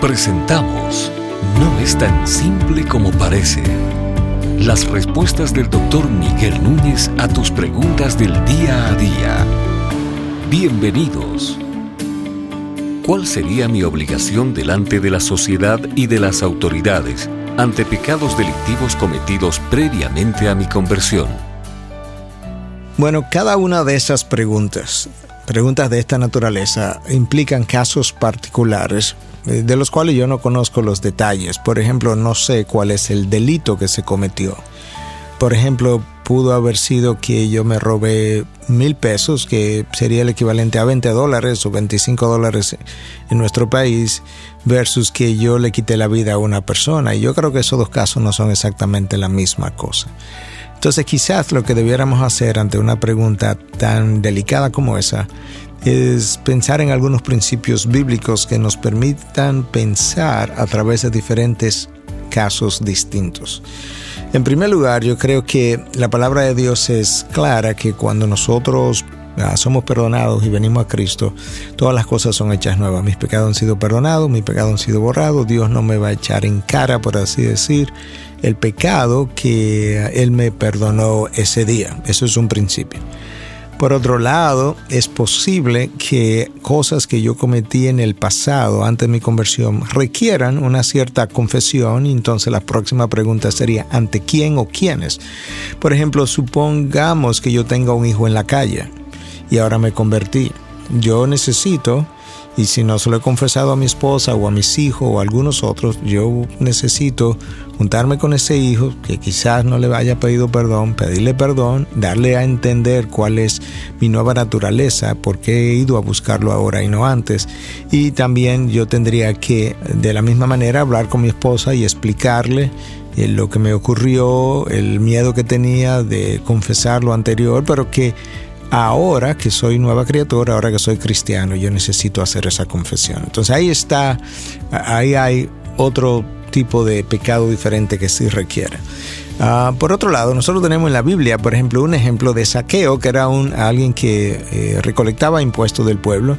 Presentamos No es tan simple como parece. Las respuestas del doctor Miguel Núñez a tus preguntas del día a día. Bienvenidos. ¿Cuál sería mi obligación delante de la sociedad y de las autoridades ante pecados delictivos cometidos previamente a mi conversión? Bueno, cada una de esas preguntas, preguntas de esta naturaleza, implican casos particulares de los cuales yo no conozco los detalles. Por ejemplo, no sé cuál es el delito que se cometió. Por ejemplo, pudo haber sido que yo me robé mil pesos, que sería el equivalente a 20 dólares o 25 dólares en nuestro país, versus que yo le quité la vida a una persona. Y yo creo que esos dos casos no son exactamente la misma cosa. Entonces quizás lo que debiéramos hacer ante una pregunta tan delicada como esa es pensar en algunos principios bíblicos que nos permitan pensar a través de diferentes casos distintos. En primer lugar, yo creo que la palabra de Dios es clara que cuando nosotros ah, somos perdonados y venimos a Cristo, todas las cosas son hechas nuevas. Mis pecados han sido perdonados, mis pecados han sido borrados, Dios no me va a echar en cara, por así decir, el pecado que Él me perdonó ese día. Eso es un principio. Por otro lado, es posible que cosas que yo cometí en el pasado, antes de mi conversión, requieran una cierta confesión entonces la próxima pregunta sería, ¿ante quién o quiénes? Por ejemplo, supongamos que yo tenga un hijo en la calle y ahora me convertí. Yo necesito y si no se lo he confesado a mi esposa o a mis hijos o a algunos otros, yo necesito juntarme con ese hijo que quizás no le haya pedido perdón, pedirle perdón, darle a entender cuál es mi nueva naturaleza, por qué he ido a buscarlo ahora y no antes. Y también yo tendría que de la misma manera hablar con mi esposa y explicarle eh, lo que me ocurrió, el miedo que tenía de confesar lo anterior, pero que ahora que soy nueva criatura, ahora que soy cristiano, yo necesito hacer esa confesión. Entonces ahí está, ahí hay otro tipo de pecado diferente que sí requiere. Ah, por otro lado, nosotros tenemos en la Biblia, por ejemplo, un ejemplo de saqueo, que era un, alguien que eh, recolectaba impuestos del pueblo,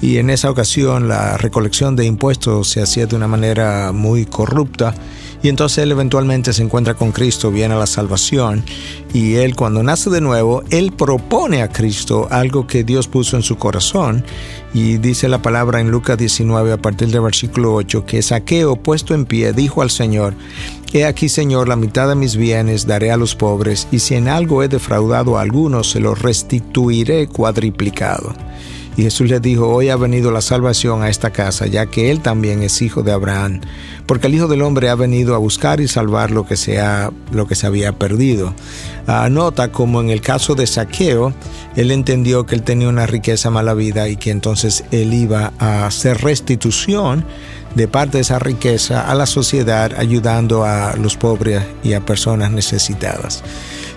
y en esa ocasión la recolección de impuestos se hacía de una manera muy corrupta, y entonces él eventualmente se encuentra con Cristo, viene a la salvación y él cuando nace de nuevo, él propone a Cristo algo que Dios puso en su corazón y dice la palabra en Lucas 19 a partir del versículo 8 que Saqueo puesto en pie dijo al Señor, He aquí Señor la mitad de mis bienes daré a los pobres y si en algo he defraudado a algunos se lo restituiré cuadriplicado. Y Jesús le dijo, hoy ha venido la salvación a esta casa, ya que él también es hijo de Abraham, porque el Hijo del Hombre ha venido a buscar y salvar lo que se, lo que se había perdido. Anota ah, como en el caso de Saqueo, él entendió que él tenía una riqueza mala vida y que entonces él iba a hacer restitución de parte de esa riqueza a la sociedad, ayudando a los pobres y a personas necesitadas.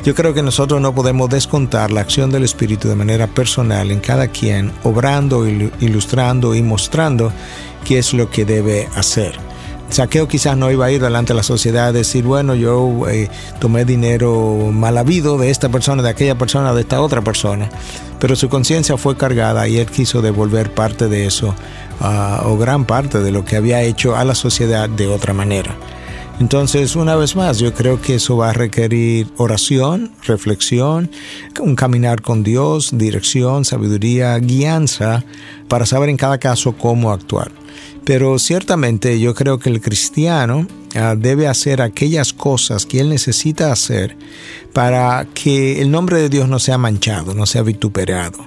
Yo creo que nosotros no podemos descontar la acción del Espíritu de manera personal en cada quien, obrando, ilustrando y mostrando qué es lo que debe hacer. Saqueo quizás no iba a ir delante de la sociedad a decir, bueno, yo eh, tomé dinero mal habido de esta persona, de aquella persona, de esta otra persona, pero su conciencia fue cargada y él quiso devolver parte de eso, ah, o gran parte de lo que había hecho a la sociedad de otra manera. Entonces, una vez más, yo creo que eso va a requerir oración, reflexión, un caminar con Dios, dirección, sabiduría, guianza, para saber en cada caso cómo actuar. Pero ciertamente yo creo que el cristiano ah, debe hacer aquellas cosas que él necesita hacer para que el nombre de Dios no sea manchado, no sea vituperado,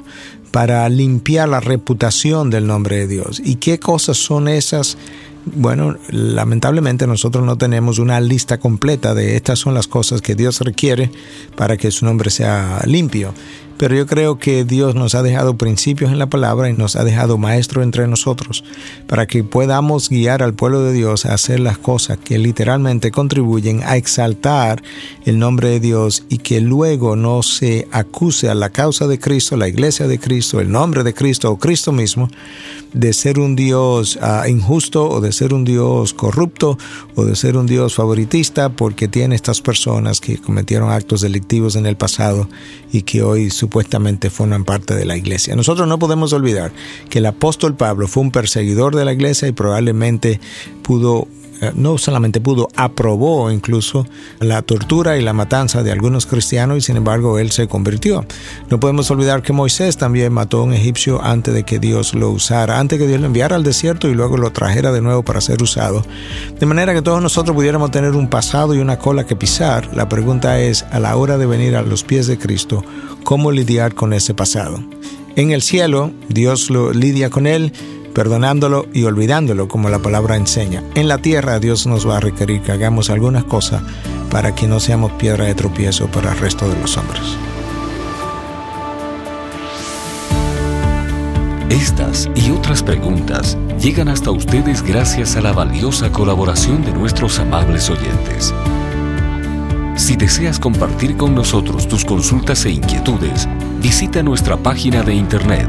para limpiar la reputación del nombre de Dios. ¿Y qué cosas son esas? Bueno, lamentablemente nosotros no tenemos una lista completa de estas son las cosas que Dios requiere para que su nombre sea limpio. Pero yo creo que Dios nos ha dejado principios en la palabra y nos ha dejado maestro entre nosotros para que podamos guiar al pueblo de Dios a hacer las cosas que literalmente contribuyen a exaltar el nombre de Dios y que luego no se acuse a la causa de Cristo, la iglesia de Cristo, el nombre de Cristo o Cristo mismo de ser un Dios ah, injusto o de ser un Dios corrupto o de ser un Dios favoritista porque tiene estas personas que cometieron actos delictivos en el pasado y que hoy su supuestamente forman parte de la iglesia. Nosotros no podemos olvidar que el apóstol Pablo fue un perseguidor de la iglesia y probablemente pudo no solamente pudo, aprobó incluso la tortura y la matanza de algunos cristianos y sin embargo él se convirtió. No podemos olvidar que Moisés también mató a un egipcio antes de que Dios lo usara, antes de que Dios lo enviara al desierto y luego lo trajera de nuevo para ser usado. De manera que todos nosotros pudiéramos tener un pasado y una cola que pisar. La pregunta es, a la hora de venir a los pies de Cristo, ¿cómo lidiar con ese pasado? En el cielo, Dios lo lidia con él perdonándolo y olvidándolo como la palabra enseña. En la tierra Dios nos va a requerir que hagamos algunas cosas para que no seamos piedra de tropiezo para el resto de los hombres. Estas y otras preguntas llegan hasta ustedes gracias a la valiosa colaboración de nuestros amables oyentes. Si deseas compartir con nosotros tus consultas e inquietudes, visita nuestra página de internet